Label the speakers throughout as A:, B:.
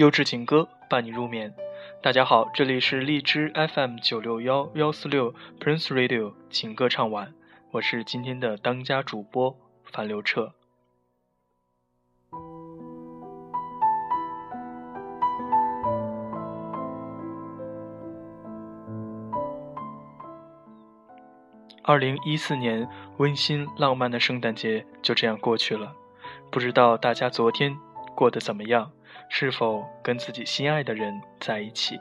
A: 优质情歌伴你入眠。大家好，这里是荔枝 FM 九六幺幺四六 Prince Radio 情歌唱晚，我是今天的当家主播樊刘彻。二零一四年温馨浪漫的圣诞节就这样过去了，不知道大家昨天过得怎么样？是否跟自己心爱的人在一起？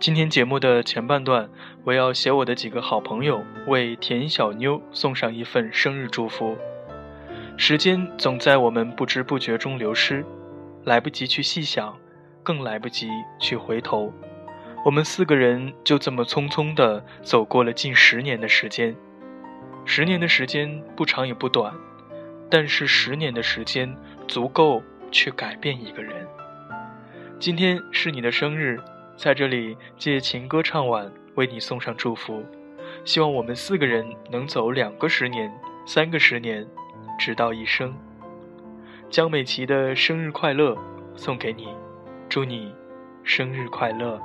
A: 今天节目的前半段，我要写我的几个好朋友为田小妞送上一份生日祝福。时间总在我们不知不觉中流失，来不及去细想。更来不及去回头，我们四个人就这么匆匆地走过了近十年的时间。十年的时间不长也不短，但是十年的时间足够去改变一个人。今天是你的生日，在这里借情歌唱晚为你送上祝福，希望我们四个人能走两个十年、三个十年，直到一生。江美琪的生日快乐送给你。祝你生日快乐！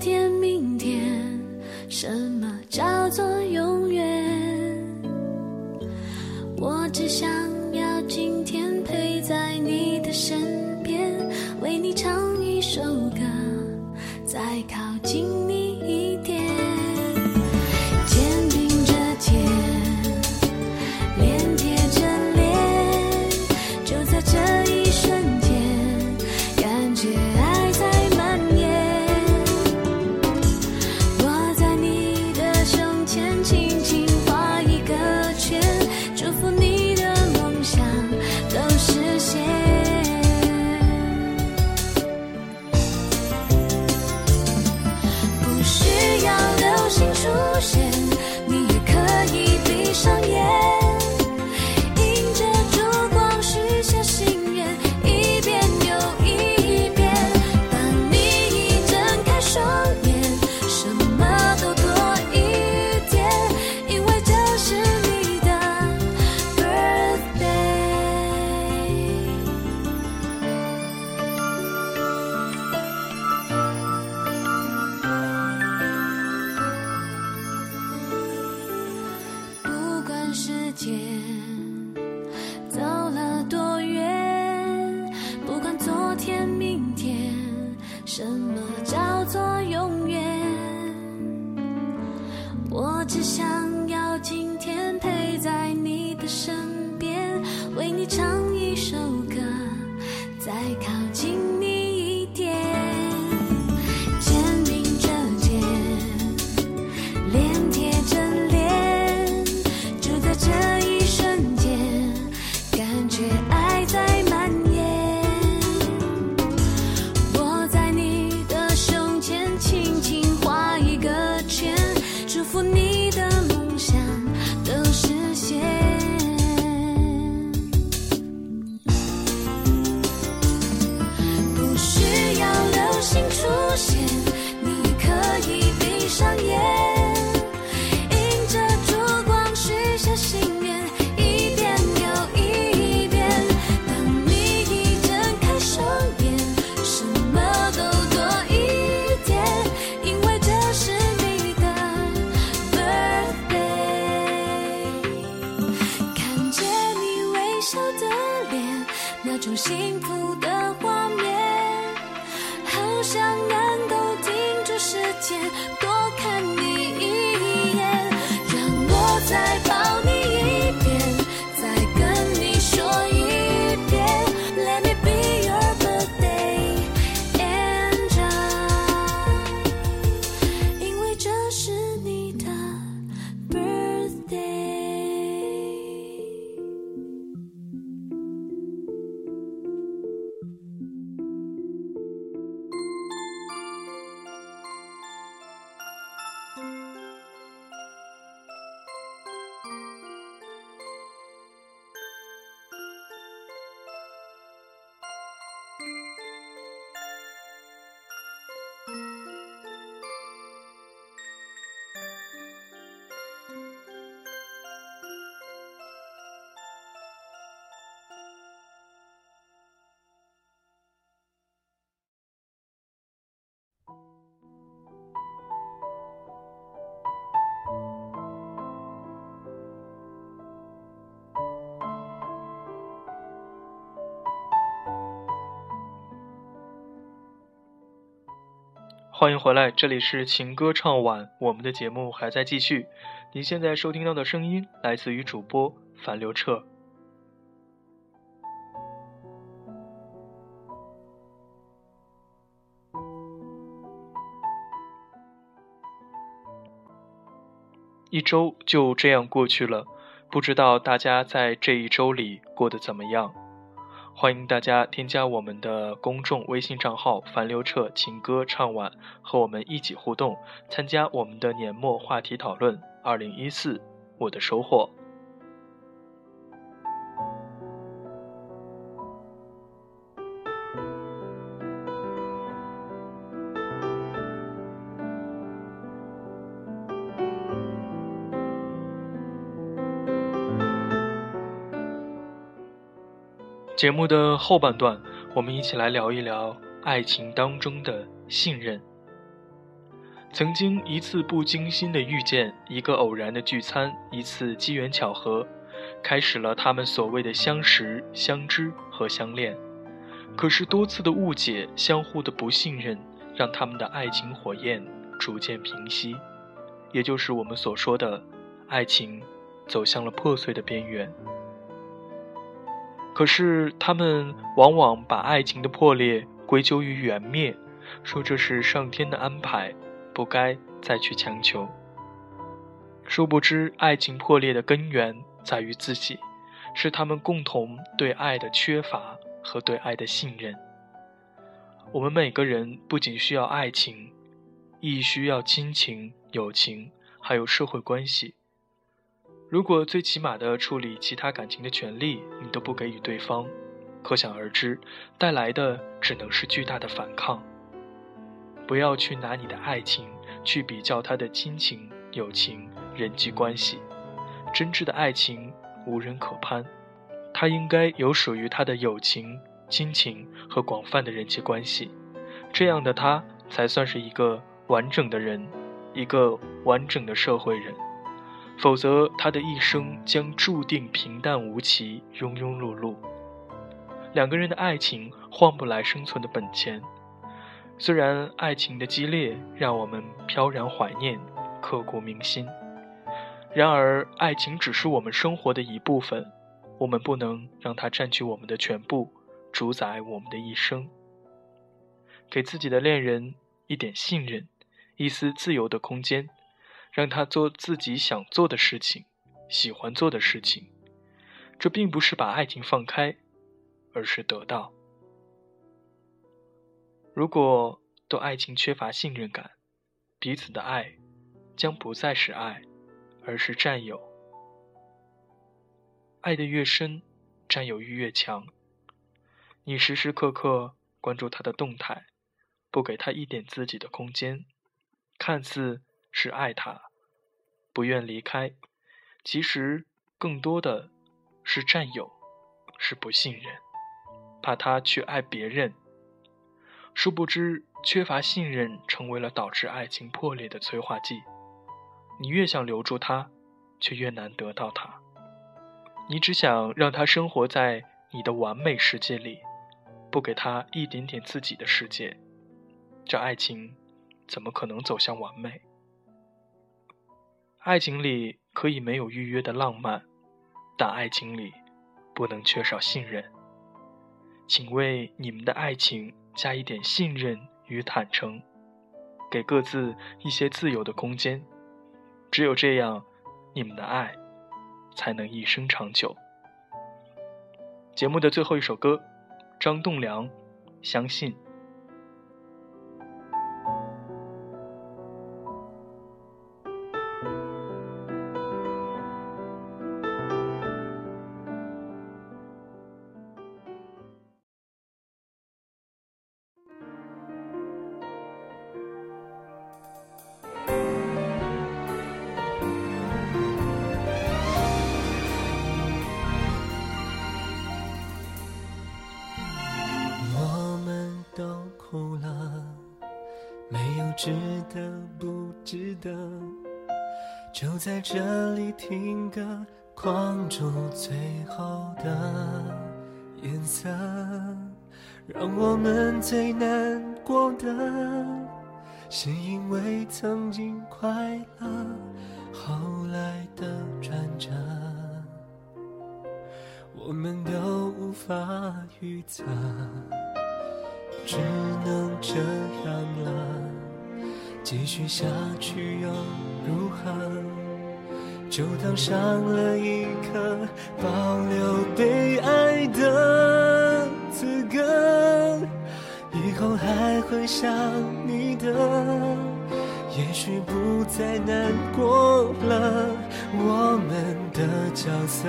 B: 天间时
A: 欢迎回来，这里是情歌唱晚，我们的节目还在继续。您现在收听到的声音来自于主播樊刘彻。一周就这样过去了，不知道大家在这一周里过得怎么样？欢迎大家添加我们的公众微信账号“樊刘彻情歌唱晚”，和我们一起互动，参加我们的年末话题讨论。二零一四，我的收获。节目的后半段，我们一起来聊一聊爱情当中的信任。曾经一次不经心的遇见，一个偶然的聚餐，一次机缘巧合，开始了他们所谓的相识、相知和相恋。可是多次的误解、相互的不信任，让他们的爱情火焰逐渐平息，也就是我们所说的，爱情走向了破碎的边缘。可是，他们往往把爱情的破裂归咎于缘灭，说这是上天的安排，不该再去强求。殊不知，爱情破裂的根源在于自己，是他们共同对爱的缺乏和对爱的信任。我们每个人不仅需要爱情，亦需要亲情、友情，还有社会关系。如果最起码的处理其他感情的权利你都不给予对方，可想而知，带来的只能是巨大的反抗。不要去拿你的爱情去比较他的亲情、友情、人际关系。真挚的爱情无人可攀，他应该有属于他的友情、亲情和广泛的人际关系。这样的他才算是一个完整的人，一个完整的社会人。否则，他的一生将注定平淡无奇、庸庸碌碌。两个人的爱情换不来生存的本钱。虽然爱情的激烈让我们飘然怀念、刻骨铭心，然而爱情只是我们生活的一部分，我们不能让它占据我们的全部，主宰我们的一生。给自己的恋人一点信任，一丝自由的空间。让他做自己想做的事情，喜欢做的事情。这并不是把爱情放开，而是得到。如果对爱情缺乏信任感，彼此的爱将不再是爱，而是占有。爱的越深，占有欲越强。你时时刻刻关注他的动态，不给他一点自己的空间，看似。是爱他，不愿离开，其实更多的是占有，是不信任，怕他去爱别人。殊不知，缺乏信任成为了导致爱情破裂的催化剂。你越想留住他，却越难得到他。你只想让他生活在你的完美世界里，不给他一点点自己的世界。这爱情怎么可能走向完美？爱情里可以没有预约的浪漫，但爱情里不能缺少信任。请为你们的爱情加一点信任与坦诚，给各自一些自由的空间。只有这样，你们的爱才能一生长久。节目的最后一首歌，张栋梁，《相信》。
C: 在这里听歌，框住最后的颜色，让我们最难过的是因为曾经快乐，后来的转折，我们都无法预测，只能这样了。继续下去又如何？就当上了一课，保留被爱的资格。以后还会想你的，也许不再难过了。我们的角色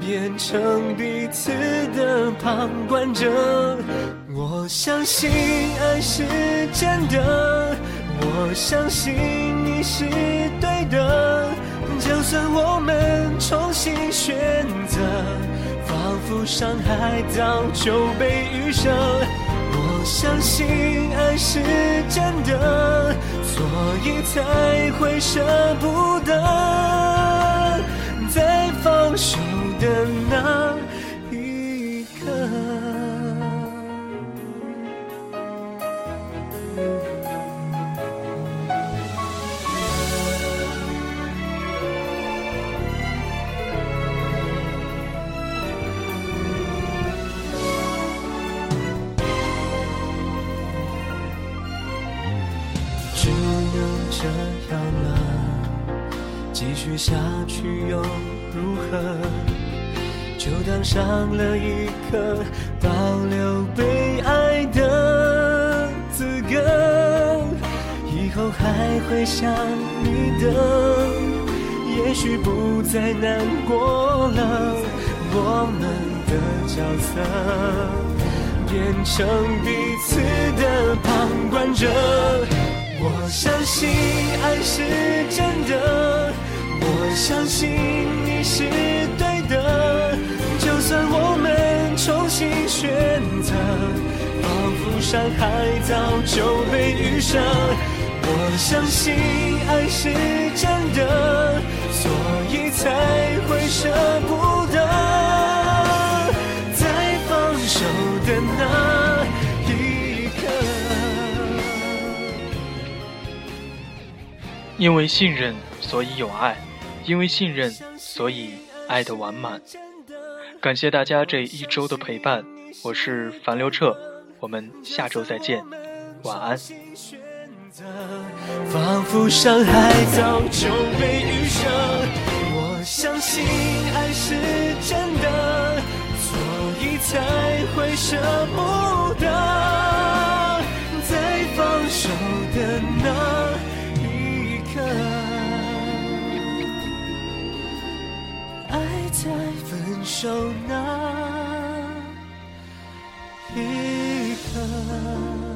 C: 变成彼此的旁观者。我相信爱是真的，我相信你是。就算我们重新选择。仿佛伤害早就被预设，我相信爱是真的，所以才会舍不得，在放手的那继续下去又如何？就当上了一课，保留被爱的资格。以后还会想你的，也许不再难过了。我们的角色变成彼此的旁观者。我相信爱是真的，相信你是对的。就算我们重新选择，仿佛伤害早就被预设。我相信爱是真的，所以才会舍不得，在放手的那一刻。
A: 因为信任，所以有爱；因为信任，所以爱的完满。感谢大家这一周的陪伴，我是樊刘彻，我们下周再见，晚安。
C: 仿佛伤害早就被预设，我相信爱是真的，所以才会舍不得，守那一刻。